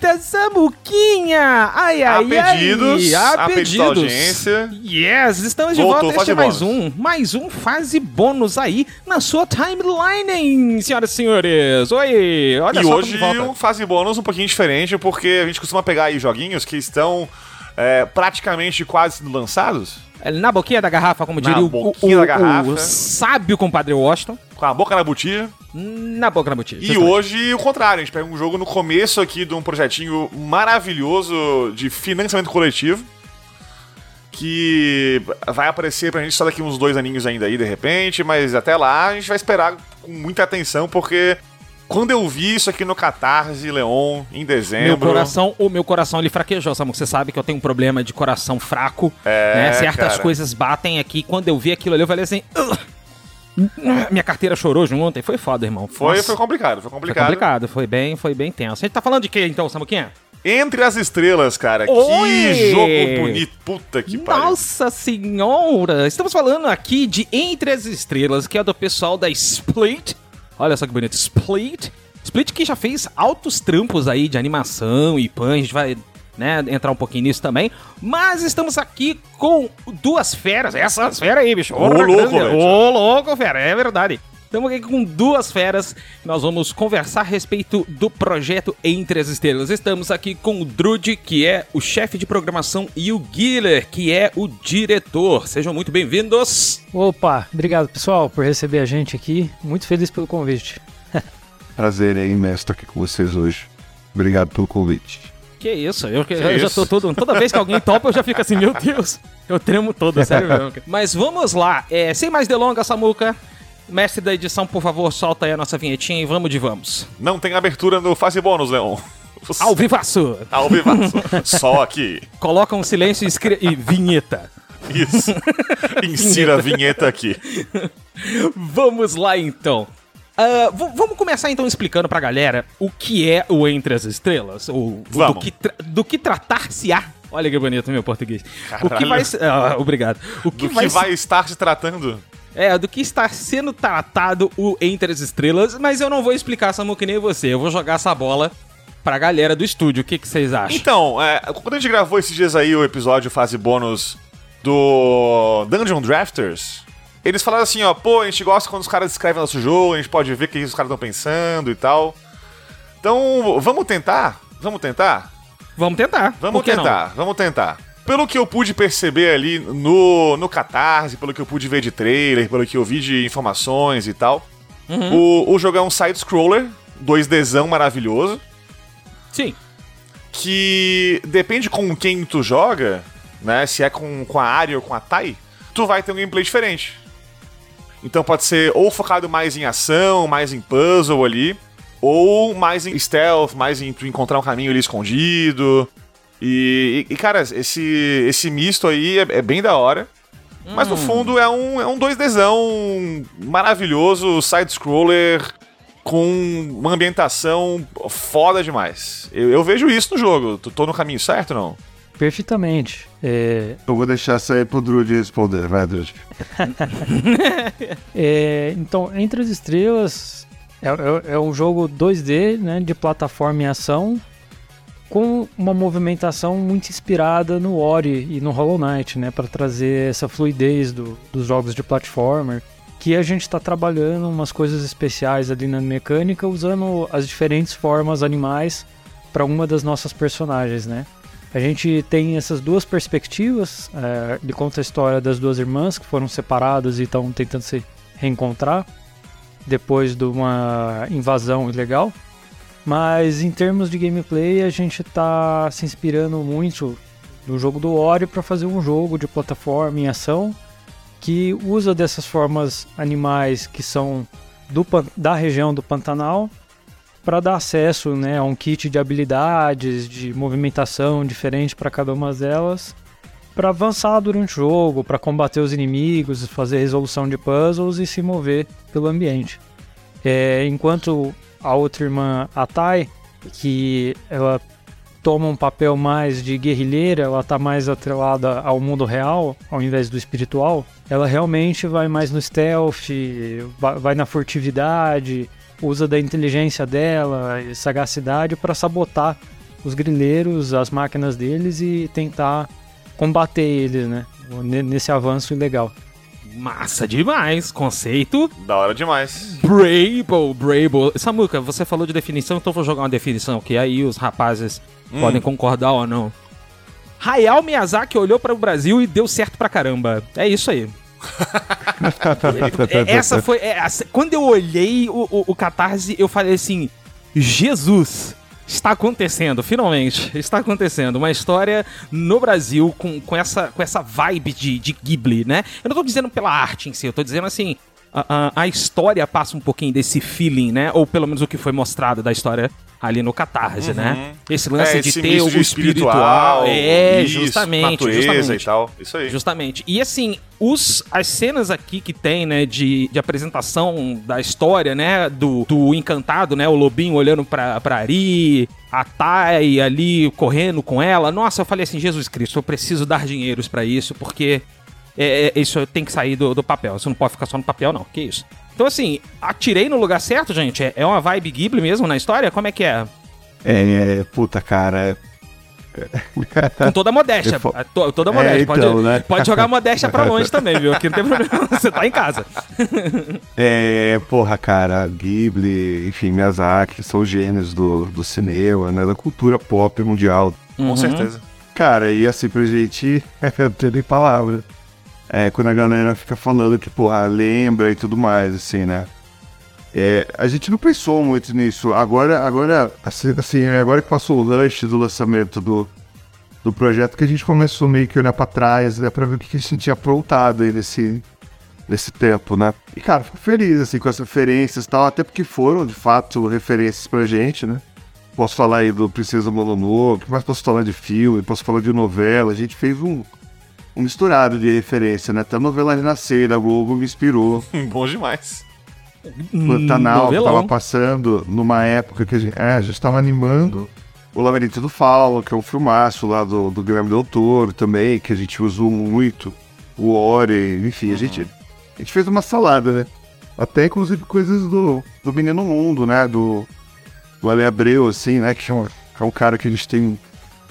vuelta, Samuquinha! Ai, ai, a pedidos, ai! a pedidos da audiência. Yes, estamos de Voltou, volta. Este é mais bônus. um, mais um fase bônus aí na sua timeline, senhoras e senhores. Oi, olha E só hoje um fase bônus um pouquinho diferente, porque a gente costuma pegar aí joguinhos que estão é, praticamente quase sendo lançados, Na boquinha da garrafa, como Na diria o, boquinha o, da garrafa. o sábio compadre Washington. com a boca na botija. Na boca da botija. E hoje o contrário, a gente pega um jogo no começo aqui de um projetinho maravilhoso de financiamento coletivo. Que vai aparecer pra gente só daqui uns dois aninhos ainda aí, de repente, mas até lá a gente vai esperar com muita atenção, porque quando eu vi isso aqui no Catarse, Leon, em dezembro. Meu coração, o meu coração ele fraquejou, Samu. Você sabe que eu tenho um problema de coração fraco. É, né? Certas cara. coisas batem aqui. Quando eu vi aquilo ali, eu falei assim. "Ugh". Minha carteira chorou junto e foi foda, irmão. Foi, Nossa, foi complicado, foi foi complicado. complicado, foi bem, foi bem tenso. A gente tá falando de quê então, Samuquinha? Entre as estrelas, cara. Oi! Que jogo bonito. Puta que pariu. Nossa senhora! Estamos falando aqui de Entre as Estrelas, que é do pessoal da Split. Olha só que bonito, Split. Split que já fez altos trampos aí de animação e pan, a gente vai né, entrar um pouquinho nisso também. Mas estamos aqui com duas feras, essas feras aí, bicho. Ô, louco, velho. Ô, louco, fera, é verdade. Estamos aqui com duas feras. Nós vamos conversar a respeito do projeto Entre as Estrelas. Estamos aqui com o Drude, que é o chefe de programação, e o Guiller, que é o diretor. Sejam muito bem-vindos. Opa, obrigado pessoal por receber a gente aqui. Muito feliz pelo convite. Prazer é imenso estar aqui com vocês hoje. Obrigado pelo convite. Que isso, eu, eu já isso? tô todo. Toda vez que alguém topa, eu já fico assim, meu Deus. Eu tremo todo, sério mesmo. Mas vamos lá, é, sem mais delongas, Samuca. Mestre da edição, por favor, solta aí a nossa vinhetinha e vamos de vamos. Não tem abertura no fase bônus, Leon. Ao vivaço! Ao vivaço. Só aqui. Coloca um silêncio e, e vinheta. Isso. Insira a vinheta aqui. Vamos lá então. V- vamos começar então explicando pra galera o que é o Entre as Estrelas, ou do que, do que tratar-se-á. Olha que bonito meu português. O que vai ah, obrigado. O que, Do vai, que vai estar se tratando? É, do que está sendo tratado o Entre as Estrelas, mas eu não vou explicar, Samu, que nem você. Eu vou jogar essa bola pra galera do estúdio. O que, que vocês acham? Então, é, quando a gente gravou esses dias aí o episódio fase bônus do Dungeon Drafters, eles falaram assim, ó, pô, a gente gosta quando os caras escrevem nosso jogo, a gente pode ver o que os caras estão pensando e tal. Então, vamos tentar? Vamos tentar? Vamos tentar. Vamos que não? tentar, vamos tentar. Pelo que eu pude perceber ali no, no Catarse, pelo que eu pude ver de trailer, pelo que eu vi de informações e tal, Uhum. o, o jogo é um side-scroller, 2Dzão maravilhoso, Sim. que depende com quem tu joga, né? Se é com, com a Ari ou com a Tai, tu vai ter um gameplay diferente. Então pode ser ou focado mais em ação, mais em puzzle ali, ou mais em stealth, mais em tu encontrar um caminho ali escondido. E, e, cara, esse, esse misto aí é, é bem da hora. Mas no fundo é um, é um 2Dzão maravilhoso, side-scroller, com uma ambientação foda demais. Eu, eu vejo isso no jogo. Tu tô no caminho certo não? Perfeitamente. É, Eu vou deixar isso aí pro Drude responder. Vai, Drude. é, então, Entre as Estrelas é, é- é um jogo 2D, né, de plataforma e ação, com uma movimentação muito inspirada no Ori e no Hollow Knight, né, para trazer essa fluidez do- dos jogos de platformer. Que a gente está trabalhando umas coisas especiais ali na mecânica, usando as diferentes formas animais para uma das nossas personagens, né? A gente tem essas duas perspectivas. é, ele conta a história das duas irmãs que foram separadas e estão tentando se reencontrar depois de uma invasão ilegal. Mas em termos de gameplay, a gente está se inspirando muito no jogo do Ori para fazer um jogo de plataforma em ação que usa dessas formas animais que são do, da região do Pantanal para dar acesso né, a um kit de habilidades, de movimentação diferente para cada uma delas, para avançar durante o jogo, para combater os inimigos, fazer resolução de puzzles e se mover pelo ambiente. É, enquanto a outra irmã, a Tai, que ela toma um papel mais de guerrilheira, ela tá mais atrelada ao mundo real, ao invés do espiritual, ela realmente vai mais no stealth, va- vai na furtividade, usa da inteligência dela e sagacidade para sabotar os grileiros, as máquinas deles e tentar combater eles, né? Nesse avanço ilegal. Massa demais, conceito. Da hora demais. Brable, Brable. Samuca, você falou de definição, então eu vou jogar uma definição que aí os rapazes podem concordar ou não. Hayao Miyazaki olhou para o Brasil e deu certo pra caramba. É isso aí. É, Essa foi. é, essa- quando eu olhei o, o, o Catarse, eu falei assim: Jesus, está acontecendo, finalmente. Está acontecendo. Uma história no Brasil com, com, essa, com essa vibe de, de Ghibli, né? Eu não tô dizendo pela arte em si, eu tô dizendo assim. A, a, a história passa um pouquinho desse feeling, né? Ou pelo menos o que foi mostrado da história ali no Catarse, né? Esse lance É, de esse ter o de espiritual. É, isso, justamente. natureza justamente. e tal. Isso aí. Justamente. E assim, os, as cenas aqui que tem, né, de, de apresentação da história, né, do, do encantado, né, o lobinho olhando pra, pra Ari, a Tai ali correndo com ela. Nossa, eu falei assim, Jesus Cristo, eu preciso dar dinheiros pra isso, porque é, é, isso tem que sair do, do papel. Isso não pode ficar só no papel, não. Que isso? Então, assim, atirei no lugar certo, gente? É, é uma vibe Ghibli mesmo na história? Como é que é? É, é, puta, cara. Com toda a modéstia. Fo- to- Toda a É, modéstia. então, pode, né? pode jogar a modéstia pra longe também, viu? Aqui não tem problema. Você tá em casa. É, porra, cara, Ghibli, enfim, Miyazaki, são gênios do, do cinema, né, da cultura pop mundial. Uhum. Com certeza. Cara, e assim, pra gente, não tem nem palavra. É, quando a galera fica falando que, porra, lembra e tudo mais, assim, né? É, a gente não pensou muito nisso. Agora, agora, assim, assim, agora que passou o lanche do lançamento do, do projeto, que a gente começou meio que olhar pra trás, né, pra ver o que a gente tinha aprontado aí nesse, nesse tempo, né? E, cara, fico feliz, assim, com as referências e tal, até porque foram, de fato, referências pra gente, né? Posso falar aí do Princesa Mononoke, mas posso falar de filme, posso falar de novela. A gente fez um misturado de referência, né? Até a novela Renascer da Globo me inspirou. Bom demais. Pantanal, que Novelão. tava passando numa época que a gente, é, a gente tava animando o Labirinto do Fauno, que é um filmaço lá do, do Guilherme Del Toro também, que a gente usou muito, o Ori, enfim, a gente, a gente fez uma salada, né? Até inclusive coisas do, do Menino Mundo, né? Do, do Ale Abreu, assim, né? Que é, um, que é um cara que a gente tem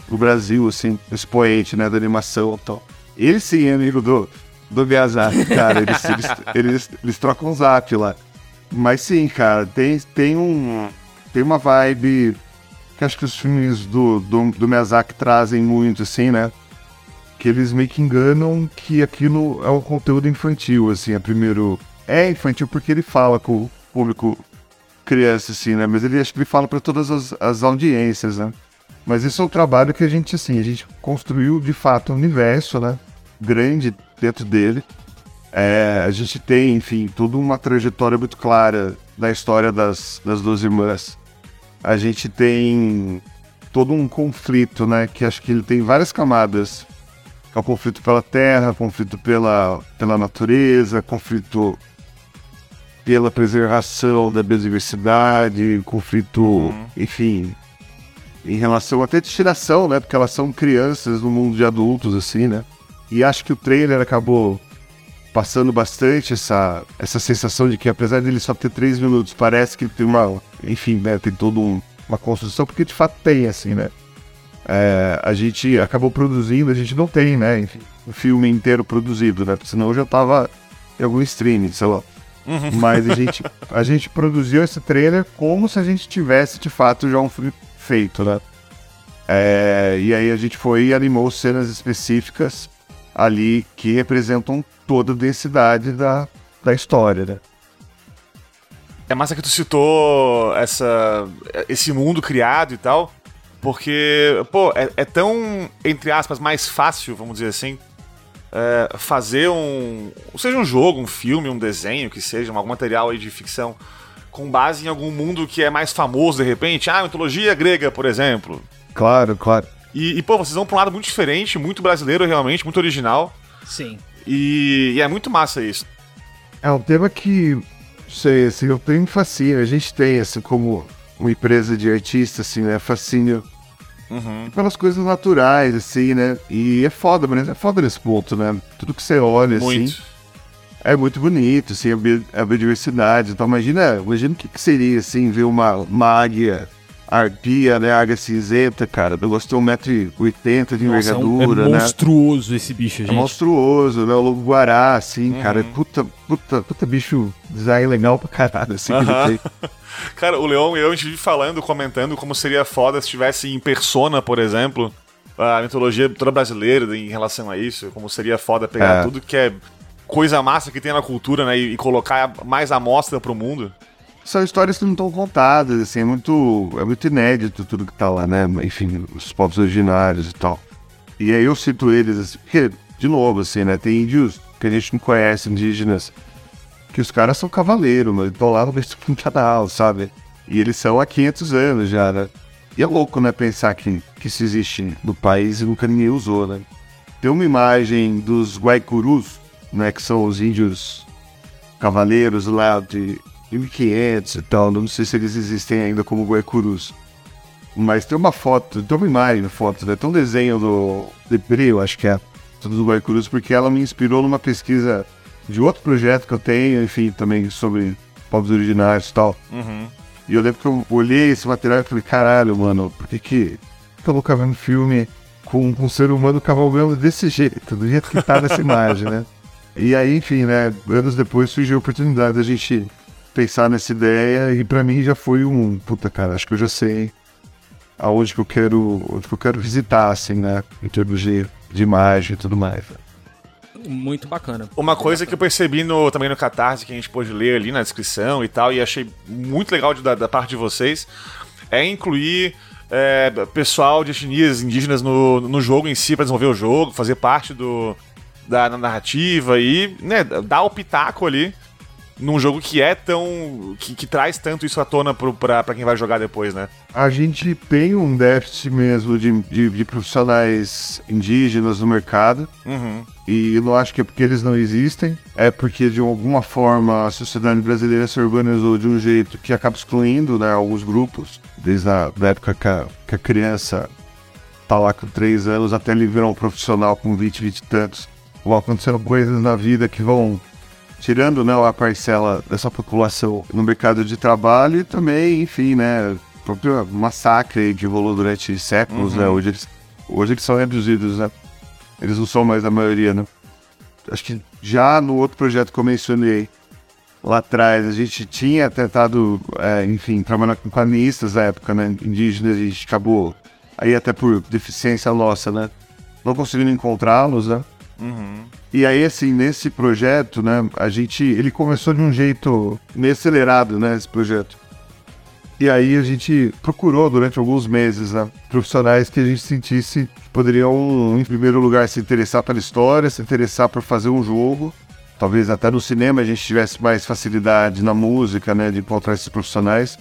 no Brasil, assim, expoente, né? Da animação e tal. Ele sim é amigo do, do Miyazaki, cara. Eles, eles, eles, eles trocam um zap lá. Mas sim, cara, tem, tem um. Tem uma vibe que acho que os filmes do, do, do Miyazaki trazem muito, assim, né? Que eles meio que enganam que aquilo é um conteúdo infantil, assim, é primeiro. É infantil porque ele fala com o público criança, assim, né? Mas ele acho que ele fala para todas as, as audiências, né? Mas isso é um trabalho que a gente, assim, a gente construiu de fato um universo, né? Grande dentro dele. É, a gente tem, enfim, toda uma trajetória muito clara da história das, das duas irmãs. A gente tem todo um conflito, né? Que acho que ele tem várias camadas. É o conflito pela terra, conflito pela, pela natureza, conflito pela preservação da biodiversidade, conflito, enfim, em relação até de tiração, né? Porque elas são crianças no mundo de adultos, assim, né? E acho que o trailer acabou passando bastante essa, essa sensação de que apesar dele só ter três minutos, parece que tem uma, enfim, né, tem toda um, uma construção, porque de fato tem, assim, né? É, a gente acabou produzindo, a gente não tem, né, enfim, o filme inteiro produzido, né? Porque senão eu já tava em algum streaming, sei lá. Mas a gente, a gente produziu esse trailer como se a gente tivesse de fato já um filme feito, né? É, e aí a gente foi e animou cenas específicas ali que representam toda a densidade da, da história, né? É massa que tu citou essa, esse mundo criado e tal, porque, pô, é, é tão, entre aspas, mais fácil, vamos dizer assim, é, fazer um. Seja um jogo, um filme, um desenho, que seja, algum material aí de ficção, com base em algum mundo que é mais famoso de repente. Ah, mitologia grega, por exemplo. Claro, claro. E, e, pô, vocês vão pra um lado muito diferente, muito brasileiro realmente, muito original. Sim. E, e é muito massa isso. É um tema que, sei, assim, eu tenho fascínio, a gente tem, assim, como uma empresa de artista, assim, né, fascínio Uhum. pelas coisas naturais, assim, né, e é foda, mas é foda nesse ponto, né, tudo que você olha, assim, Muito. É muito bonito, assim, a biodiversidade. Então, imagina, imagina o que, que seria, assim, ver uma, uma águia arpia, né? Águia cinzenta, cara. Eu gostei de 1,80m de Nossa, é, um- envergadura, é né? monstruoso esse bicho, É gente. monstruoso, né? O lobo guará, assim, cara. Puta, puta, puta bicho design legal pra caralho, assim, que Aham. ele tem. Cara, o Leon e eu, a gente vive falando, comentando como seria foda se tivesse em Persona, por exemplo, a mitologia toda brasileira em relação a isso, como seria foda pegar É. tudo que é coisa massa que tem na cultura, né, e, e colocar mais amostra pro mundo. São histórias que não estão contadas, assim, é muito, é muito inédito tudo que tá lá, né? Enfim, os povos originários e tal. E aí eu cito eles, assim, porque, de novo, assim, né? Tem índios que a gente não conhece, indígenas, que os caras são cavaleiros, mas estão lá no meio do canal, sabe? E eles são há 500 anos já, né? E é louco, né, pensar que, que isso existe no país e nunca ninguém usou, né? Tem uma imagem dos Guaicurus, né, que são os índios cavaleiros lá de 1500 e tal, não sei se eles existem ainda como Guaicurus. Mas tem uma foto, tem uma imagem na foto, né? Tem um desenho do Depré, eu acho que é, do Guaicurus, porque ela me inspirou numa pesquisa de outro projeto que eu tenho, enfim, também sobre povos originários e tal. E eu lembro que eu olhei esse material e falei, caralho, mano, por que que vou vendo filme com um ser humano cavalgando desse jeito, do jeito que tá nessa imagem, né? E aí, enfim, né, anos depois surgiu a oportunidade da gente pensar nessa ideia e pra mim já foi um, puta cara, acho que eu já sei aonde que eu quero, onde que eu quero visitar, assim, né, em termos de, de imagem e tudo mais. Muito bacana. Uma coisa que eu percebi no, também no Catarse, que a gente pôde ler ali na descrição e tal, e achei muito legal de- da, da parte de vocês, é incluir é, pessoal de etnias indígenas no, no jogo em si, pra desenvolver o jogo, fazer parte do, da narrativa e né, dar o pitaco ali num jogo que é tão. que, que traz tanto isso à tona pro, pra, pra quem vai jogar depois, né? A gente tem um déficit mesmo de, de, de profissionais indígenas no mercado. Uhum. E eu não acho que é porque eles não existem, é porque de alguma forma a sociedade brasileira se organizou de um jeito que acaba excluindo né, alguns grupos, desde a época que a, que a criança tá lá com 3 anos até ele virar um profissional com 20, 20 e tantos. Vão acontecendo coisas na vida que vão tirando né, a parcela dessa população no mercado de trabalho e também, enfim, né, o próprio massacre que rolou durante séculos, né, hoje eles, hoje eles são reduzidos, né, eles não são mais a maioria, né. Acho que já no outro projeto que eu mencionei lá atrás, a gente tinha tentado, é, enfim, trabalhar com panistas na época, né, indígenas, a gente acabou, aí até por deficiência nossa, né, não conseguindo encontrá-los, né, e aí, assim, nesse projeto, né, a gente. Ele começou de um jeito meio acelerado, né, esse projeto. E aí a gente procurou durante alguns meses, né, profissionais que a gente sentisse que poderiam, em primeiro lugar, se interessar pela história, se interessar por fazer um jogo. Talvez até no cinema a gente tivesse mais facilidade na música, né, de encontrar esses profissionais.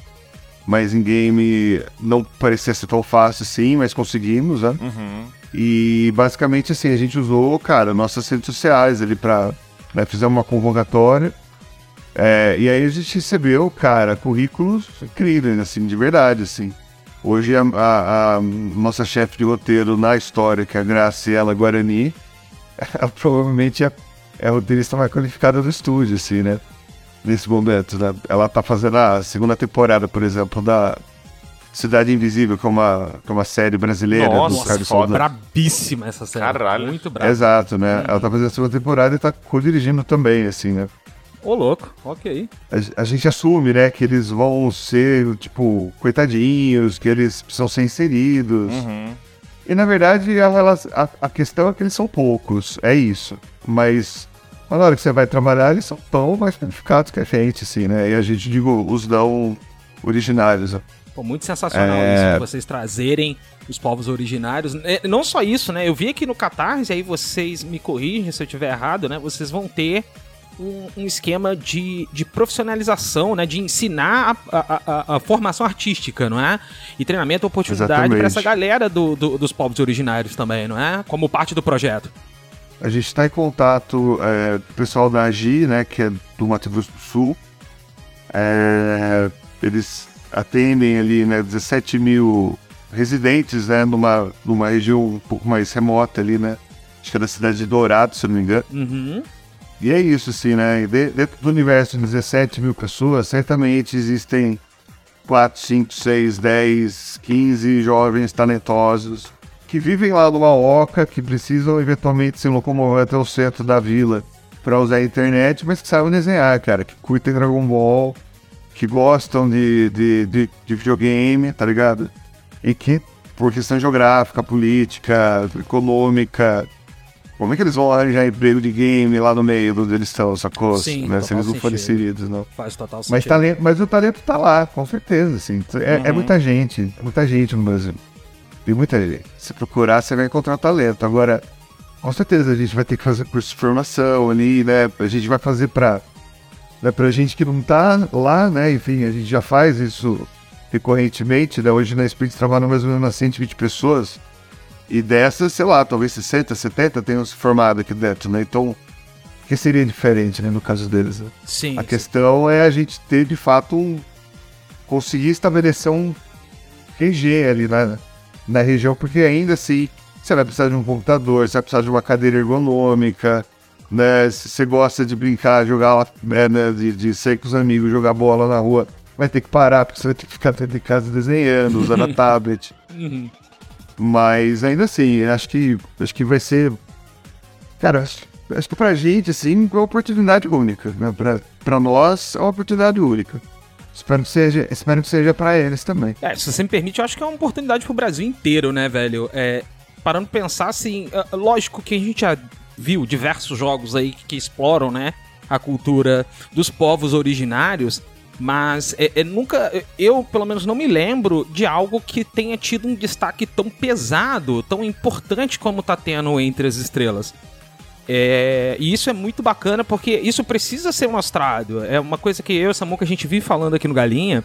Mas em game não parecia ser tão fácil assim, mas conseguimos, né? E basicamente assim, a gente usou, cara, nossas redes sociais ali pra. Né, fizemos uma convocatória. É, e aí a gente recebeu, cara, currículos incríveis, assim, de verdade, assim. Hoje a, a- a nossa chefe de roteiro na história, que é a Graciela Guarani, ela provavelmente é, é a roteirista mais qualificada do estúdio, assim, né? Nesse momento, né? Ela tá fazendo a segunda temporada, por exemplo, da Cidade Invisível, que é uma, que é uma série brasileira Nossa, do Carlos. Saldanha. Brabíssima essa série. Caralho. Muito braba. Exato, né? Ela tá fazendo a segunda temporada e tá co-dirigindo também, assim, né? Ô, louco. Ok. A, a gente assume, né, que eles vão ser, tipo, coitadinhos, que eles precisam ser inseridos. E na verdade a, a, a questão é que eles são poucos, é isso. Mas na hora que você vai trabalhar, eles são tão mais qualificados que a gente, assim, né? E a gente, digo, os não originários. Pô, muito sensacional É. isso, vocês trazerem os povos originários. É, Não só isso, né? Eu vi aqui no Catarse, aí vocês me corrigem se eu estiver errado, né? Vocês vão ter um, um esquema de, de profissionalização, né? De ensinar a, a- a- a formação artística, não é? E treinamento, oportunidade para essa galera do- do- dos povos originários também, não é? Como parte do projeto. A gente está em contato é, com o pessoal da AGI, né, que é do Mato Grosso do Sul. É, eles atendem ali né, 17 mil residentes né, numa, numa região um pouco mais remota ali, né? Acho que é da cidade de Dourado, se eu não me engano. Uhum. E é isso, assim, né? De- Dentro do universo de 17 mil pessoas, certamente existem 4, 5, 6, 10, 15 jovens talentosos que vivem lá numa oca, que precisam eventualmente se locomover até o centro da vila para usar a internet, mas que sabem desenhar, cara, que curtem Dragon Ball, que gostam de, de, de, de videogame, tá ligado? E que, por questão geográfica, política, econômica, como é que eles vão arranjar emprego de game lá no meio de onde eles estão, sacou? Sim, né? Se eles não forem inseridos, não. Faz total Mas, sentido. talento, mas o talento tá lá, com certeza, assim. É, é Uhum. muita gente, muita gente no Brasil. Tem muita gente. Se procurar, você vai encontrar talento. Agora, com certeza a gente vai ter que fazer curso de formação ali, né? A gente vai fazer pra, né, pra gente que não tá lá, né? Enfim, a gente já faz isso recorrentemente, né? Hoje na Sprint trabalham mais ou menos umas 120 pessoas. E dessas, sei lá, talvez 60, 70 tenham se formado aqui dentro, né? Então, o que seria diferente, né? No caso deles, né? Sim, A questão é a gente ter de fato um. conseguir estabelecer um QG ali na, na região, porque ainda assim você vai precisar de um computador, você vai precisar de uma cadeira ergonômica, né? Se você gosta de brincar, jogar lá, é, né? de, de sair com os amigos, jogar bola na rua, vai ter que parar, porque você vai ter que ficar dentro de casa desenhando, usando a tablet. Uhum. Mas ainda assim, acho que acho que vai ser. Cara, acho, acho que pra gente, assim, é uma oportunidade única. Né? Pra, pra nós, é uma oportunidade única. Espero que seja, espero que seja pra eles também. É, se você me permite, eu acho que é uma oportunidade pro Brasil inteiro, né, velho? É, parando pra pensar, assim, é, lógico que a gente já viu diversos jogos aí que, que exploram, né, a cultura dos povos originários, mas é, é nunca, eu pelo menos não me lembro de algo que tenha tido um destaque tão pesado, tão importante como tá tendo entre as estrelas. É, e isso é muito bacana porque isso precisa ser mostrado. É uma coisa que eu e Samuca a gente vive falando aqui no Galinha.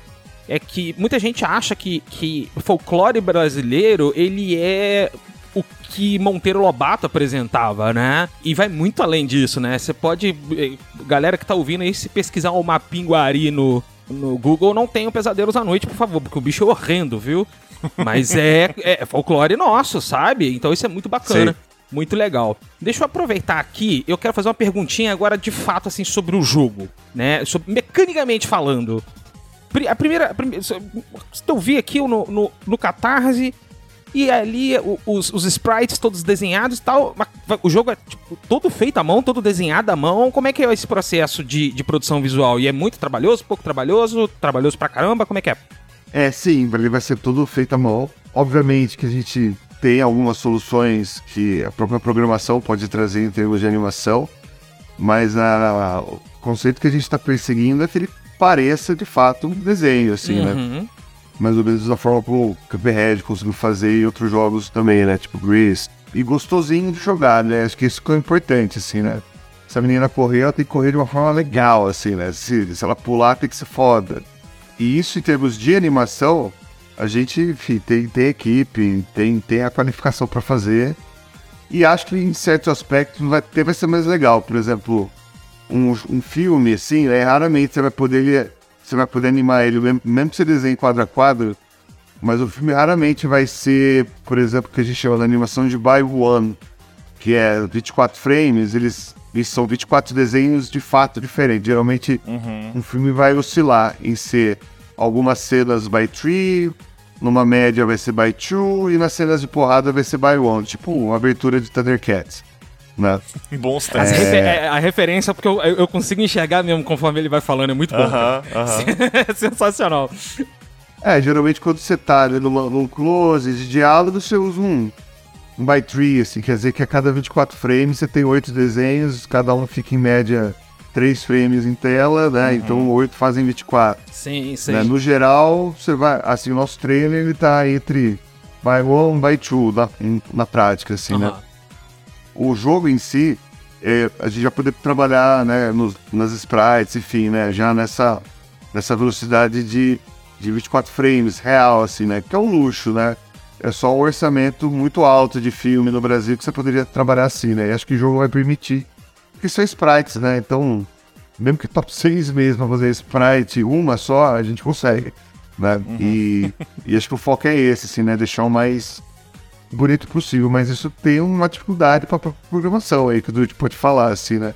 É que muita gente acha que, que o folclore brasileiro ele é o que Monteiro Lobato apresentava, né? E vai muito além disso, né? Você pode. eh, Galera que tá ouvindo aí, se pesquisar o Mapinguari no, no Google, não tenham pesadelos à noite, por favor, porque o bicho é horrendo, viu? Mas é, é folclore nosso, sabe? Então isso é muito bacana. Muito legal. Deixa eu aproveitar aqui, eu quero fazer uma perguntinha agora de fato, assim, sobre o jogo, né? Sobre, mecanicamente falando. A primeira. A primeira eu vi aqui no, no, no Catarse e ali os, os sprites todos desenhados e tal. O jogo é tipo, todo feito à mão, todo desenhado à mão. Como é que é esse processo de, de produção visual? E é muito trabalhoso, pouco trabalhoso, trabalhoso pra caramba? Como é que é? É, sim, ele vai ser tudo feito à mão. Obviamente que a gente tem algumas soluções que a própria programação pode trazer em termos de animação, mas a- a- o conceito que a gente está perseguindo é que ele pareça de fato um desenho, assim, né? Uhum. mais ou menos da forma como o Cuphead conseguiu fazer em outros jogos também, né? Tipo Grease. E gostosinho de jogar, né? Acho que isso é importante, assim, né? Se a menina correr, ela tem que correr de uma forma legal, assim, né? Se, se ela pular, tem que ser foda. E isso em termos de animação, a gente, enfim, tem, tem equipe, tem, tem a qualificação para fazer. E acho que em certos aspectos vai, ter, vai ser mais legal. Por exemplo, um, um filme, assim, né? Raramente você vai poder você vai poder animar ele, mesmo, mesmo que você desenhe quadro a quadro, mas o filme raramente vai ser, por exemplo, o que a gente chama de animação de by one, que é 24 frames, eles, eles são 24 desenhos de fato diferentes. Geralmente um filme vai oscilar em ser algumas cenas by three, numa média vai ser by two, e nas cenas de porrada vai ser by one, tipo uma abertura de Thundercats. Né? Bons testes. refe- é, a referência, porque eu, eu consigo enxergar mesmo conforme ele vai falando, é muito bom. Aham, cara. aham. é sensacional. É, geralmente quando você tá ali numa, num close de diálogo, você usa um, um by tree, assim, quer dizer que a cada 24 frames você tem oito desenhos, cada um fica em média 3 frames em tela, né? Então oito fazem 24. Sim, sim. Né? No geral, você vai. Assim, o nosso trailer ele tá entre by one, by two, na, na prática, assim, né? Aham. o jogo em si, é, a gente vai poder trabalhar né, nos, nas sprites, enfim, né, já nessa, nessa velocidade de, de 24 frames real, assim, né, que é um luxo, né? É só um orçamento muito alto de filme no Brasil que você poderia trabalhar assim, né? E acho que o jogo vai permitir. Porque são sprites, né? Então, mesmo que top 6 mesmo fazer sprite, uma só, a gente consegue, né? E, e acho que o foco é esse, assim, né? Deixar o mais bonito possível, mas isso tem uma dificuldade para programação aí que o Dude pode falar, assim, né?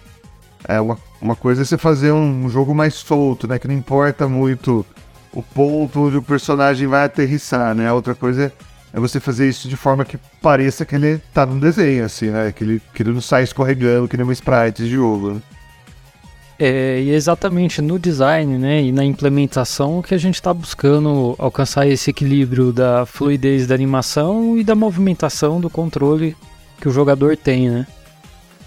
É, uma, uma coisa é você fazer um jogo mais solto, né? Que não importa muito o ponto onde o personagem vai aterrissar, né? A outra coisa é você fazer isso de forma que pareça que ele tá no desenho, assim, né? Que ele, que ele não sai escorregando que nem um sprite de jogo, né? É, e é exatamente no design né, e na implementação que a gente está buscando alcançar esse equilíbrio da fluidez da animação e da movimentação do controle que o jogador tem, né?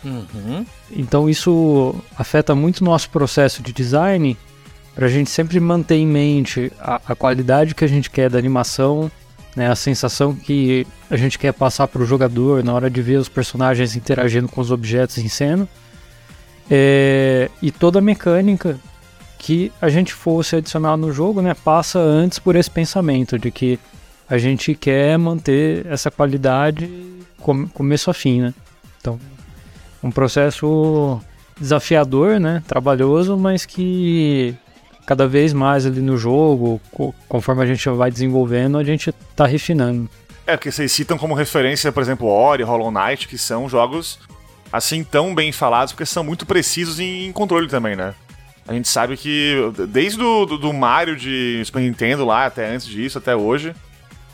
Uhum. Então isso afeta muito o nosso processo de design para a gente sempre manter em mente a, a, qualidade que a gente quer da animação, né, a sensação que a gente quer passar para o jogador na hora de ver os personagens interagindo com os objetos em cena é, e toda a mecânica que a gente fosse adicionar no jogo, né, passa antes por esse pensamento de que a gente quer manter essa qualidade com, começo a fim, né? Então, um processo desafiador, né, trabalhoso, mas que cada vez mais ali no jogo, conforme a gente vai desenvolvendo, a gente tá refinando. É, porque vocês citam como referência, por exemplo, Ori, Hollow Knight, que são jogos assim tão bem falados, porque são muito precisos em controle também, né? A gente sabe que desde o do, do Mario de Super Nintendo lá, até antes disso, até hoje,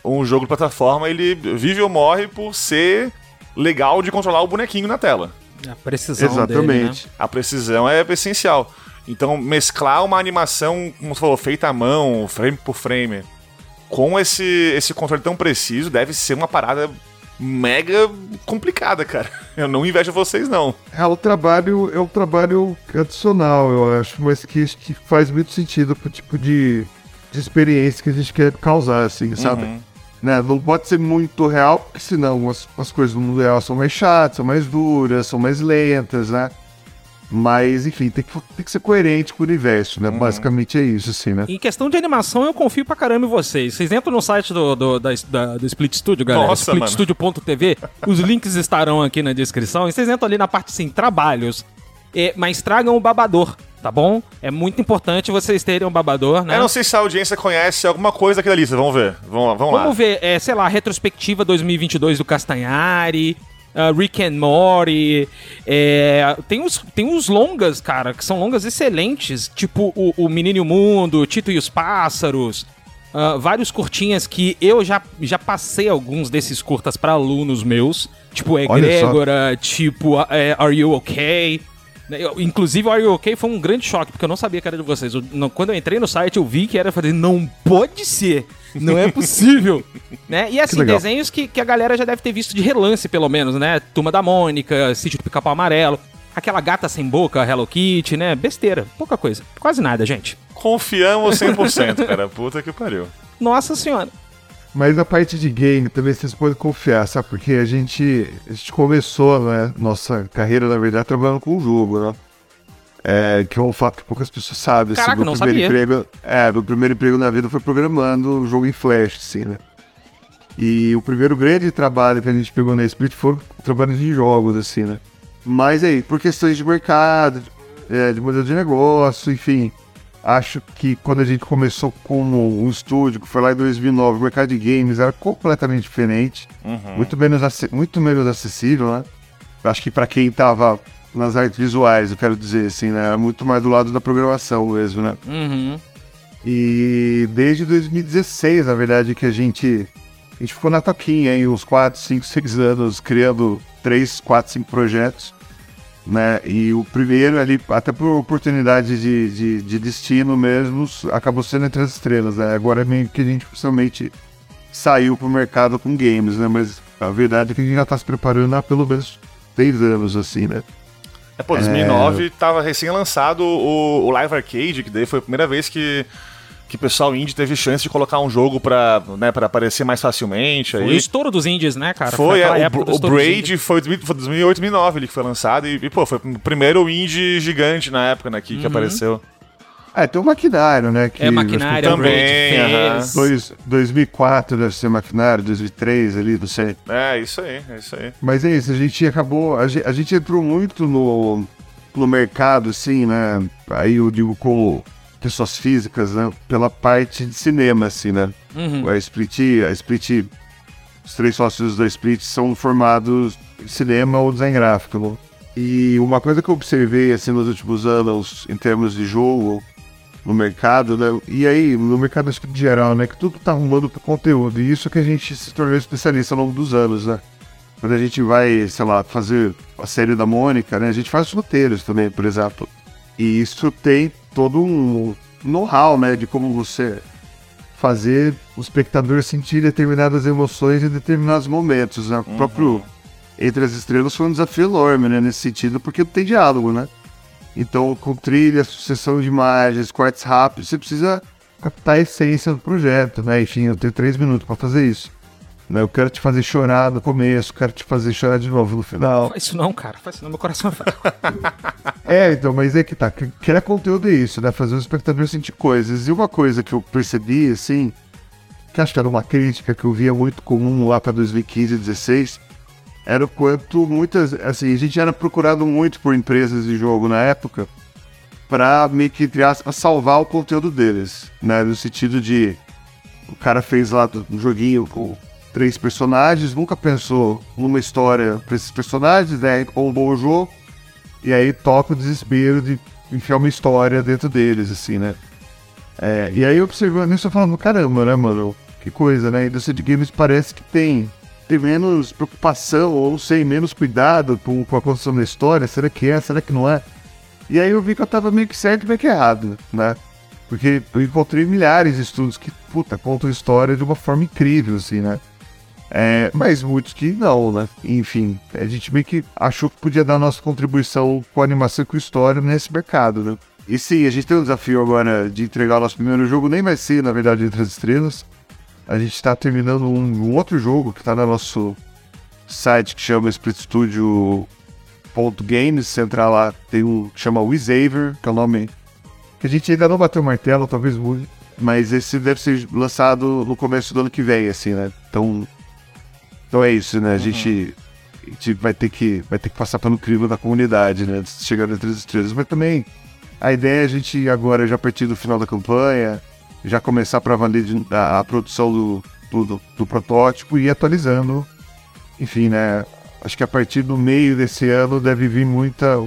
um jogo de plataforma ele vive ou morre por ser legal de controlar o bonequinho na tela. A precisão Exatamente. Dele, né? A precisão é essencial. Então, mesclar uma animação, como você falou, feita à mão, frame por frame, com esse, esse controle tão preciso, deve ser uma parada mega complicada, cara. Eu não invejo vocês, não. É o trabalho, é o trabalho adicional, eu acho, mas que, que faz muito sentido pro tipo de, de experiência que a gente quer causar, assim, sabe? Uhum. Né? Não pode ser muito real, porque senão as, as coisas no mundo real são mais chatas, são mais duras, são mais lentas, né? Mas, enfim, tem que, tem que ser coerente com o universo, né? Uhum. Basicamente é isso, assim, né? Em questão de animação, eu confio pra caramba em vocês. Vocês entram no site do, do, da, da- do Split Studio, galera. Splitstudio.tv. Os links estarão aqui na descrição. E vocês entram ali na parte, assim, trabalhos. É, mas tragam o babador, tá bom? É muito importante vocês terem um babador, né? Eu não sei se a audiência conhece alguma coisa daquela lista. Vamos ver. Vamos lá. Vamos lá. Vamos ver, é, sei lá, retrospectiva 2022 do Castanhari, uh, Rick and Morty. é, tem, uns, tem uns longas, cara, que são longas excelentes, tipo o, o Menino e o Mundo, Tito e os Pássaros. uh, vários curtinhas que eu já, já passei alguns desses curtas pra alunos meus, tipo. Egrégora, tipo é, Are You Okay? Né, eu- Inclusive, o Are You Okay foi um grande choque, porque eu não sabia que era de vocês. Eu- não- quando eu entrei no site, eu vi que era. Falei, não pode ser. Não é possível. né? E assim, legal. desenhos que, que a galera já deve ter visto de relance, pelo menos, né? Turma da Mônica, Sítio do Pica-Pau Amarelo. Aquela gata sem boca, Hello Kitty, né? Besteira. Pouca coisa. Quase nada, gente. Confiamos 100%, cara. Puta que pariu. Nossa senhora. Mas a parte de game também vocês podem confiar, sabe? Porque a gente, a gente começou, né, nossa carreira, na verdade, trabalhando com o jogo, né? É, que é um fato que poucas pessoas sabem. assim, Caraca, meu não primeiro sabia. Emprego, é, meu primeiro emprego na vida foi programando um jogo em Flash, assim, né? E o primeiro grande trabalho que a gente pegou na Split foi trabalho de jogos, assim, né? Mas aí, por questões de mercado, é, de modelo de negócio, enfim, acho que quando a gente começou com um estúdio, que foi lá em 2009, o mercado de games era completamente diferente, Uhum. muito, menos muito menos acessível, né? Acho que para quem tava nas artes visuais, eu quero dizer assim, né? Era muito mais do lado da programação mesmo, né? Uhum. E desde 2016, na verdade, que a gente, a gente ficou na toquinha aí, uns 4, 5, 6 anos, criando 3, 4, 5 projetos, né? E o primeiro ali, até por oportunidade de, de, de destino mesmo, acabou sendo entre as estrelas, né? Agora é meio que a gente oficialmente saiu pro mercado com games, né? Mas a verdade é que a gente já tá se preparando há pelo menos 10 anos, assim, né? É, pô, 2009 tava recém-lançado o, o Live Arcade, que daí foi a primeira vez que, que o pessoal indie teve chance de colocar um jogo pra, né, pra aparecer mais facilmente. Foi o estouro dos indies, né, cara? Foi, aquela é, época o, do o Braid foi, 2000 foi 2008, 2009 ele que foi lançado e, e, pô, foi o primeiro indie gigante na época, né, que, que apareceu. Ah, tem o Maquinário, né? Que É que maquinária, também, fez. Dois, 2004 deve ser Maquinário, 2003 ali, não sei. É, isso aí, é isso aí. Mas é isso, a gente acabou, a gente, a gente entrou muito no, no mercado, assim, né? Aí eu digo como pessoas físicas, né? Pela parte de cinema, assim, né? Uhum. A Split, a Split, os três sócios da Split são formados em cinema ou design gráfico. né? E uma coisa que eu observei assim nos últimos anos em termos de jogo no mercado, né? E aí, no mercado que de geral, né? Que tudo tá arrumando pro conteúdo. E isso que a gente se tornou especialista ao longo dos anos, né? Quando a gente vai, sei lá, fazer a série da Mônica, né? A gente faz os roteiros também, por exemplo. E isso tem todo um know-how, né? De como você fazer o espectador sentir determinadas emoções em determinados momentos. Né? O próprio Entre as Estrelas foi um desafio enorme, né? Nesse sentido, porque não tem diálogo, né? Então, com trilha, sucessão de imagens, cortes rápidos, você precisa captar a essência do projeto, né? Enfim, eu tenho três minutos para fazer isso. Né? Eu quero te fazer chorar no começo, quero te fazer chorar de novo no final. Faz isso não, cara. Faz isso não, meu coração é. É, então, mas é que tá. Criar conteúdo é isso, né? Fazer o espectador sentir coisas. E uma coisa que eu percebi, assim, que acho que era uma crítica que eu via muito comum lá pra 2015 e 2016, era o quanto muitas. Assim, a gente era procurado muito por empresas de jogo na época pra meio que, entre aspas, salvar o conteúdo deles, né? No sentido de. O cara fez lá um joguinho com três personagens, nunca pensou numa história pra esses personagens, né? Ou um bom jogo. E aí toca o desespero de enfiar uma história dentro deles, assim, né? É, e aí observando isso, eu falando, caramba, né, mano? Que coisa, né? A indústria de games parece que tem, tem menos preocupação, ou não sei, menos cuidado com, com a construção da história. Será que é? Será que não é? E aí eu vi que eu tava meio que certo e meio que errado, né? Porque eu encontrei milhares de estudos que, puta, contam história de uma forma incrível, assim, né? É, mas muitos que não, né? Enfim, a gente meio que achou que podia dar nossa contribuição com animação e com história nesse mercado, né? E sim, a gente tem um desafio agora de entregar o nosso primeiro jogo, nem vai ser, na verdade, Entre as Estrelas. A gente está terminando um, um, outro jogo que está no nosso site que chama Split Studio Games. Você entrar lá, tem um que chama Wizaver, que é o nome que a gente ainda não bateu o martelo, talvez mude. Mas esse deve ser lançado no começo do ano que vem, assim, né? Então, então é isso, né? A, uhum. gente, a gente vai ter que vai ter que passar pelo crivo da comunidade, né? Chegando entre as estrelas. Mas também a ideia é a gente agora, já a partir do final da campanha, já começar para valer a, a, produção do, do, do, protótipo e ir atualizando. Enfim, né? Acho que a partir do meio desse ano deve vir muita,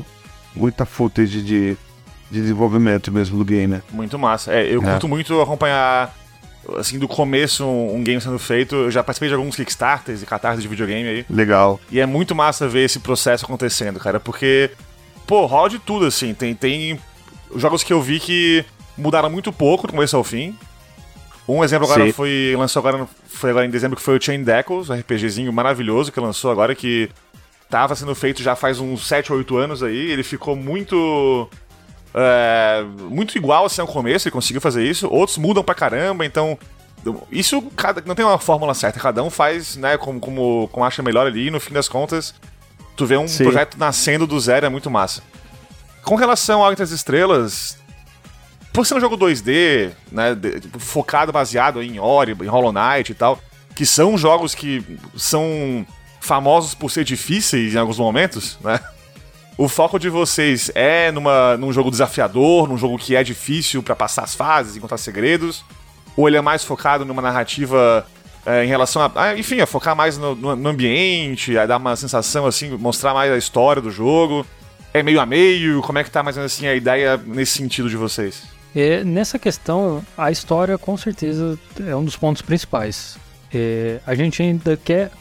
muita footage de, de desenvolvimento mesmo do game, né? Muito massa. É, eu é. curto muito acompanhar assim, do começo um, game sendo feito. Eu já participei de alguns Kickstarters e catarses de videogame aí. Legal. E é muito massa ver esse processo acontecendo, cara, porque, pô, rola de tudo, assim. Tem, tem jogos que eu vi que mudaram muito pouco do começo ao fim. Um exemplo agora Sim. foi. Lançou agora, foi agora em dezembro, que foi o Chain Deckles, um RPGzinho maravilhoso que lançou agora, que tava sendo feito já faz uns 7 ou 8 anos aí. Ele ficou muito é, muito igual assim ao começo, ele conseguiu fazer isso. Outros mudam pra caramba, então. Isso cada, não tem uma fórmula certa, cada um faz, né, como, como, como acha melhor ali, e no fim das contas, tu vê um Sim. projeto nascendo do zero, é muito massa. Com relação ao Entre as Estrelas, por ser um jogo 2D, né, de, tipo, focado, baseado em Ori, em Hollow Knight e tal, que são jogos que são famosos por ser difíceis em alguns momentos, né? o foco de vocês é numa, num jogo desafiador, num jogo que é difícil para passar as fases, encontrar segredos? Ou ele é mais focado numa narrativa é, em relação a. Ah, enfim, a focar mais no, no, no, ambiente, a dar uma sensação assim, mostrar mais a história do jogo? É meio a meio? Como é que tá mais ou menos assim a ideia nesse sentido de vocês? É, nessa questão, a história com certeza é um dos pontos principais. É, a gente ainda quer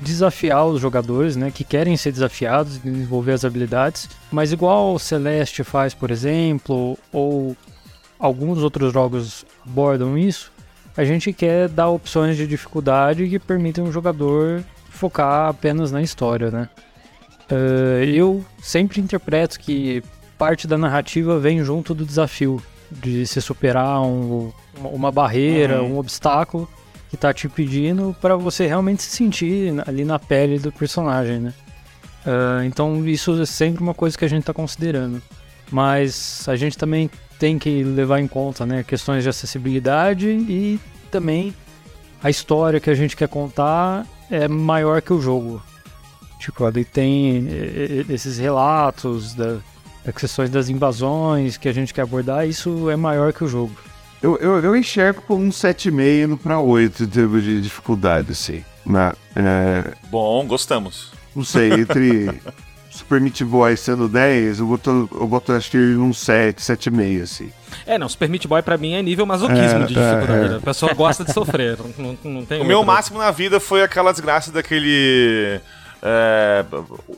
desafiar os jogadores, né, que querem ser desafiados, desenvolver as habilidades, mas igual o Celeste faz, por exemplo, ou alguns outros jogos abordam isso, a gente quer dar opções de dificuldade que permitam o jogador focar apenas na história, né? Uh, eu sempre interpreto que parte da narrativa vem junto do desafio de se superar um, uma barreira, uhum. um obstáculo que tá te pedindo para você realmente se sentir ali na pele do personagem, né? Uh, então isso é sempre uma coisa que a gente está considerando. Mas a gente também tem que levar em conta né, questões de acessibilidade e também a história que a gente quer contar é maior que o jogo. Tipo, ali tem esses relatos das questões das invasões que a gente quer abordar, isso é maior que o jogo. Eu, eu, eu enxergo como um 7,5 para 8 em termos de dificuldade, assim. Na, é... Bom, gostamos. Não sei, entre Super Meat Boy sendo 10, eu boto, eu boto acho que um 7, 7,5, assim. É, não, Super Meat Boy pra mim é nível masoquismo É, de é, dificuldade. é. né? A pessoa gosta de sofrer. Não, não, não tem O meu máximo na vida foi aquela desgraça daquele. É,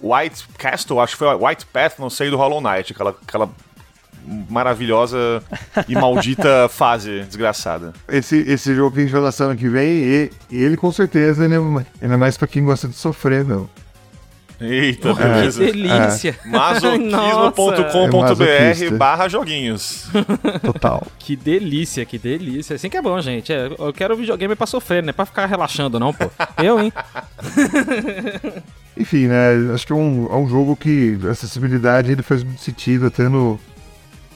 White Castle, acho que foi White Path, não sei, do Hollow Knight. Aquela, aquela maravilhosa e maldita fase desgraçada. Esse, esse jogo que a gente vai lançar ano que vem, e, ele com certeza ele é, ele é mais pra quem gosta de sofrer, meu. Eita, Que beleza. delícia. Masoquismo.com.br É barra joguinhos. Total. Que delícia, que delícia. Assim que é bom, gente. É, eu quero videogame pra sofrer, não é pra ficar relaxando, não, pô. Eu, hein? Enfim, né? Acho que é um, é um jogo que a acessibilidade ele faz muito sentido, até no,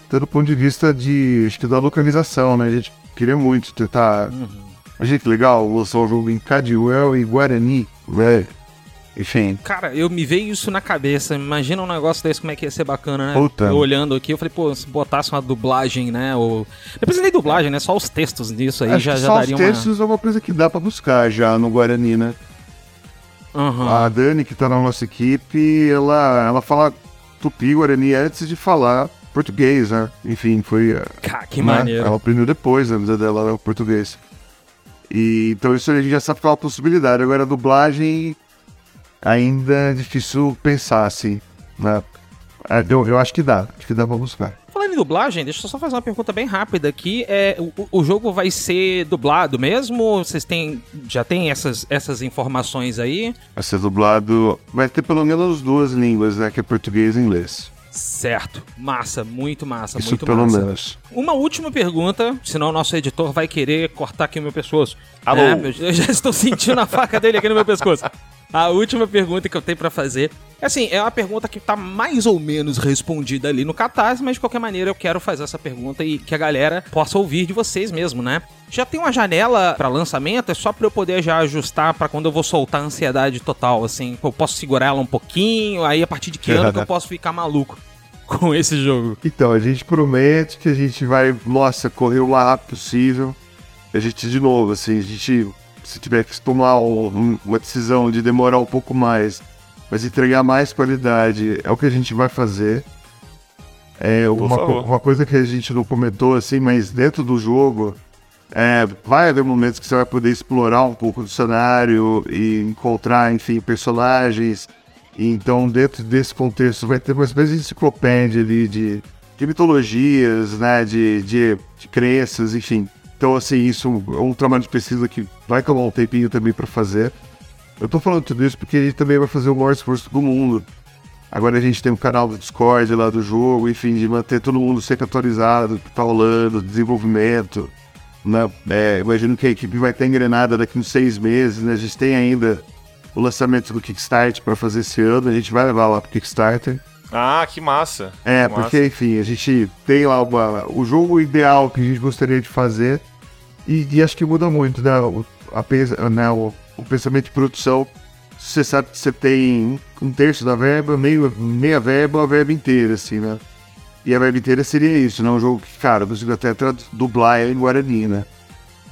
até do ponto de vista de, acho que da localização, né? A gente queria muito tentar. Achei que legal lançar um jogo em Cadiuel e Guarani, né? Enfim. Cara, eu me veio isso na cabeça. Imagina um negócio desse, como é que ia ser bacana, né? Puta. Eu olhando aqui, eu falei, pô, se botasse uma dublagem, né? Ou... Precisa nem dublagem, né? Só os textos disso aí acho já, já só os daria textos é uma coisa que dá pra buscar já no Guarani, né? Aham. A Dani, que tá na nossa equipe, ela, ela fala tupi guarani antes de falar português, né? Enfim, foi. eh, Cara, que né? maneiro. Ela aprendeu depois, a vida dela era o português. E, então isso a gente já sabe que é uma possibilidade. Agora a dublagem ainda é difícil pensar, assim. Né? É, Eu, eu acho que dá, acho que dá pra buscar. Em dublagem, deixa eu só fazer uma pergunta bem rápida aqui. É, o, o jogo vai ser dublado mesmo? Vocês têm, já têm essas, essas informações aí? Vai ser dublado. Vai ter pelo menos duas línguas, né? Que é português e inglês. Certo. Massa, muito massa, Isso muito pelo massa. menos. Uma última pergunta, senão o nosso editor vai querer cortar aqui o meu pescoço. Alô? É, eu já estou sentindo a faca dele aqui no meu pescoço. A última pergunta que eu tenho pra fazer. é Assim, é uma pergunta que tá mais ou menos respondida ali no Catarse, mas de qualquer maneira eu quero fazer essa pergunta e que a galera possa ouvir de vocês mesmo, né? Já tem uma janela pra lançamento? É só pra eu poder já ajustar pra quando eu vou soltar a ansiedade total, assim. Eu posso segurar ela um pouquinho, aí a partir de que ano que eu posso ficar maluco com esse jogo? Então, a gente promete que a gente vai, nossa, correr o mais rápido possível. A gente, de novo, assim, a gente, se tiver que tomar um- uma decisão de demorar um pouco mais, mas entregar mais qualidade, é o que a gente vai fazer. É uma, co- uma coisa que a gente não comentou, assim, mas dentro do jogo, é, vai haver momentos que você vai poder explorar um pouco do cenário e encontrar, enfim, personagens. E então, dentro desse contexto, vai ter uma espécie de enciclopédia ali de, de mitologias, né? De, de, de crenças, enfim. Então, assim, isso é um trabalho de pesquisa que vai tomar um tempinho também para fazer. Eu tô falando tudo isso porque a gente também vai fazer o maior esforço do mundo. Agora a gente tem um canal do Discord lá do jogo, enfim, de manter todo mundo sempre atualizado, do que tá rolando, desenvolvimento. Né? É, imagino que a equipe vai estar engrenada daqui uns seis meses, né? A gente tem ainda o lançamento do Kickstarter para fazer esse ano, a gente vai levar lá pro Kickstarter. Ah, que massa. É, Que massa. porque, enfim, a gente tem lá uma, o jogo ideal que a gente gostaria de fazer e, e acho que muda muito, né? O, a, né? o, o pensamento de produção. Você sabe que você tem um terço da verba, meio, meia verba, a verba inteira, assim, né? E a verba inteira seria isso, né? Um jogo que, cara, eu consigo até dublar em Guarani, né?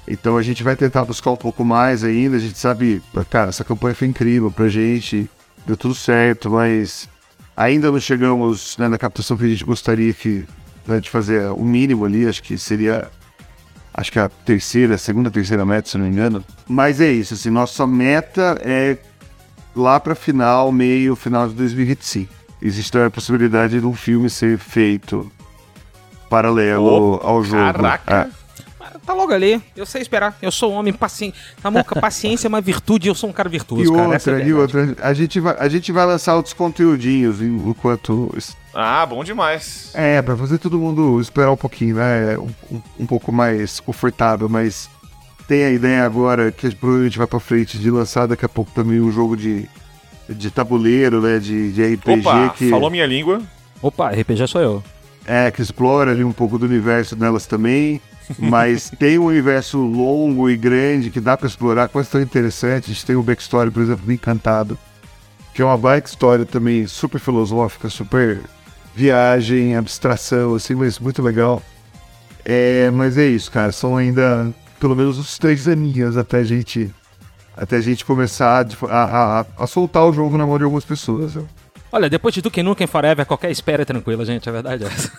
Então a gente vai tentar buscar um pouco mais ainda. A gente sabe, cara, essa campanha foi incrível pra gente, deu tudo certo, mas ainda não chegamos né, na captação que a gente gostaria que, né, de fazer o mínimo ali. Acho que seria, acho que a terceira, segunda, terceira meta, se não me engano. Mas é isso, assim, nossa meta é lá pra final, meio, final de 2025. Existe a possibilidade de um filme ser feito paralelo Oh, ao jogo. caraca. É. Tá logo ali, eu sei esperar. Eu sou um homem paciente. Tá, Moca, paciência é uma virtude eu sou um cara virtuoso, E cara. É outra, e verdade. outra, a gente vai, a gente vai lançar outros conteúdinhos en- enquanto. Ah, bom demais. É, pra fazer todo mundo esperar um pouquinho, né? Um, um- um pouco mais confortável, mas tem a ideia agora que provavelmente vai pra frente de lançar daqui a pouco também um jogo de, de tabuleiro, né? De, de RPG Opa, que, falou minha língua. Opa, RPG sou eu. é, que explora ali um pouco do universo delas também. Mas tem um universo longo e grande que dá pra explorar, coisa tão interessante. A gente tem o backstory, por exemplo, do Encantado, que é uma backstory também super filosófica, super viagem, abstração, assim, mas muito legal. É, mas é isso, cara. São ainda pelo menos uns três aninhos até a gente, até a gente começar a, a, a- a soltar o jogo na mão de algumas pessoas. viu? Olha, depois de Duke Nukem Forever, qualquer espera é tranquila, gente, é verdade essa.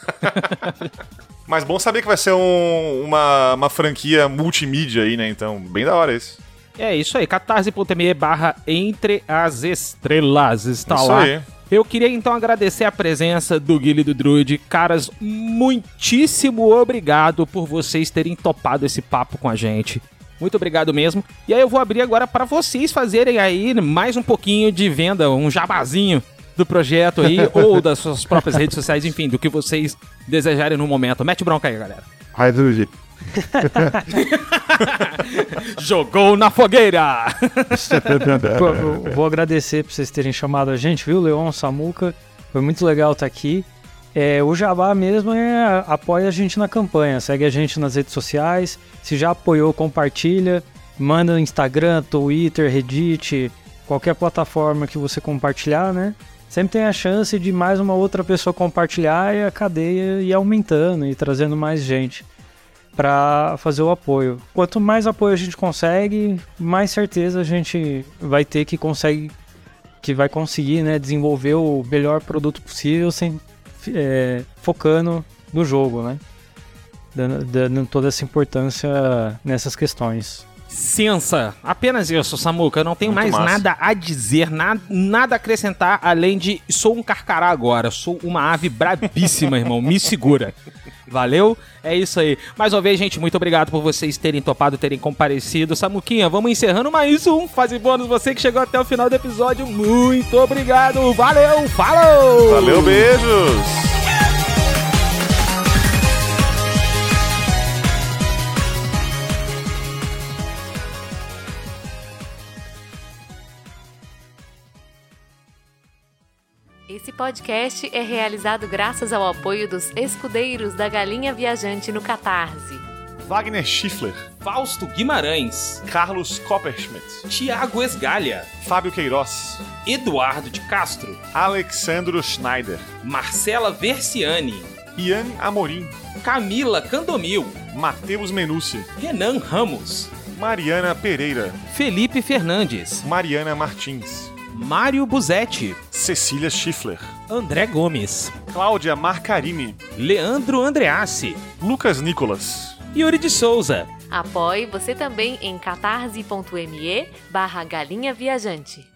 Mas bom saber que vai ser um- uma, uma franquia multimídia aí, né? Então, bem da hora isso. É isso aí, catarse.me barra Entre as Estrelas está Isso lá. aí. Eu queria então agradecer a presença do Guilherme do Druid. Caras, muitíssimo obrigado por vocês terem topado esse papo com a gente. Muito obrigado mesmo. E aí eu vou abrir agora para vocês fazerem aí mais um pouquinho de venda, um jabazinho do projeto aí, ou das suas próprias redes sociais, enfim, do que vocês desejarem no momento. Mete bronca aí, galera. Ai, Druid. Jogou na fogueira! Pô, vou agradecer por vocês terem chamado a gente, viu, Leon, Samuca? Foi muito legal estar aqui. É, o Jabá mesmo é apoia a gente na campanha, segue a gente nas redes sociais. Se já apoiou, compartilha. Manda no Instagram, Twitter, Reddit, qualquer plataforma que você compartilhar, né? Sempre tem a chance de mais uma outra pessoa compartilhar e a cadeia ir aumentando e trazendo mais gente para fazer o apoio. Quanto mais apoio a gente consegue, mais certeza a gente vai ter que consegue que vai conseguir, né, desenvolver o melhor produto possível sem é, focando no jogo, né? Dando, dando toda essa importância nessas questões. Ciência. Apenas isso, Samuca. Eu não tenho Muito mais massa. nada a dizer, na, nada a acrescentar, além de sou um carcará agora. Sou uma ave brabíssima, irmão. Me segura. Valeu? É isso aí. Mais uma vez, gente, muito obrigado por vocês terem topado, terem comparecido. Samuquinha, vamos encerrando mais um Fase Bônus. Você que chegou até o final do episódio, muito obrigado. Valeu, falou! Valeu, beijos! Podcast é realizado graças ao apoio dos escudeiros da Galinha Viajante no Catarse. Wagner Schiffler, Fausto Guimarães, Carlos Copperschmidt, Tiago Esgalha, Fábio Queiroz, Eduardo de Castro, Alexandro Schneider, Marcela Versiani, Ian Amorim, Camila Candomil, Matheus Menucci, Renan Ramos, Mariana Pereira, Felipe Fernandes, Mariana Martins, Mário Buzetti, Cecília Schiffler, André Gomes, Cláudia Marcarini, Leandro Andreassi, Lucas Nicolas, Yuri de Souza. Apoie você também em catarse.me barra Galinha Viajante.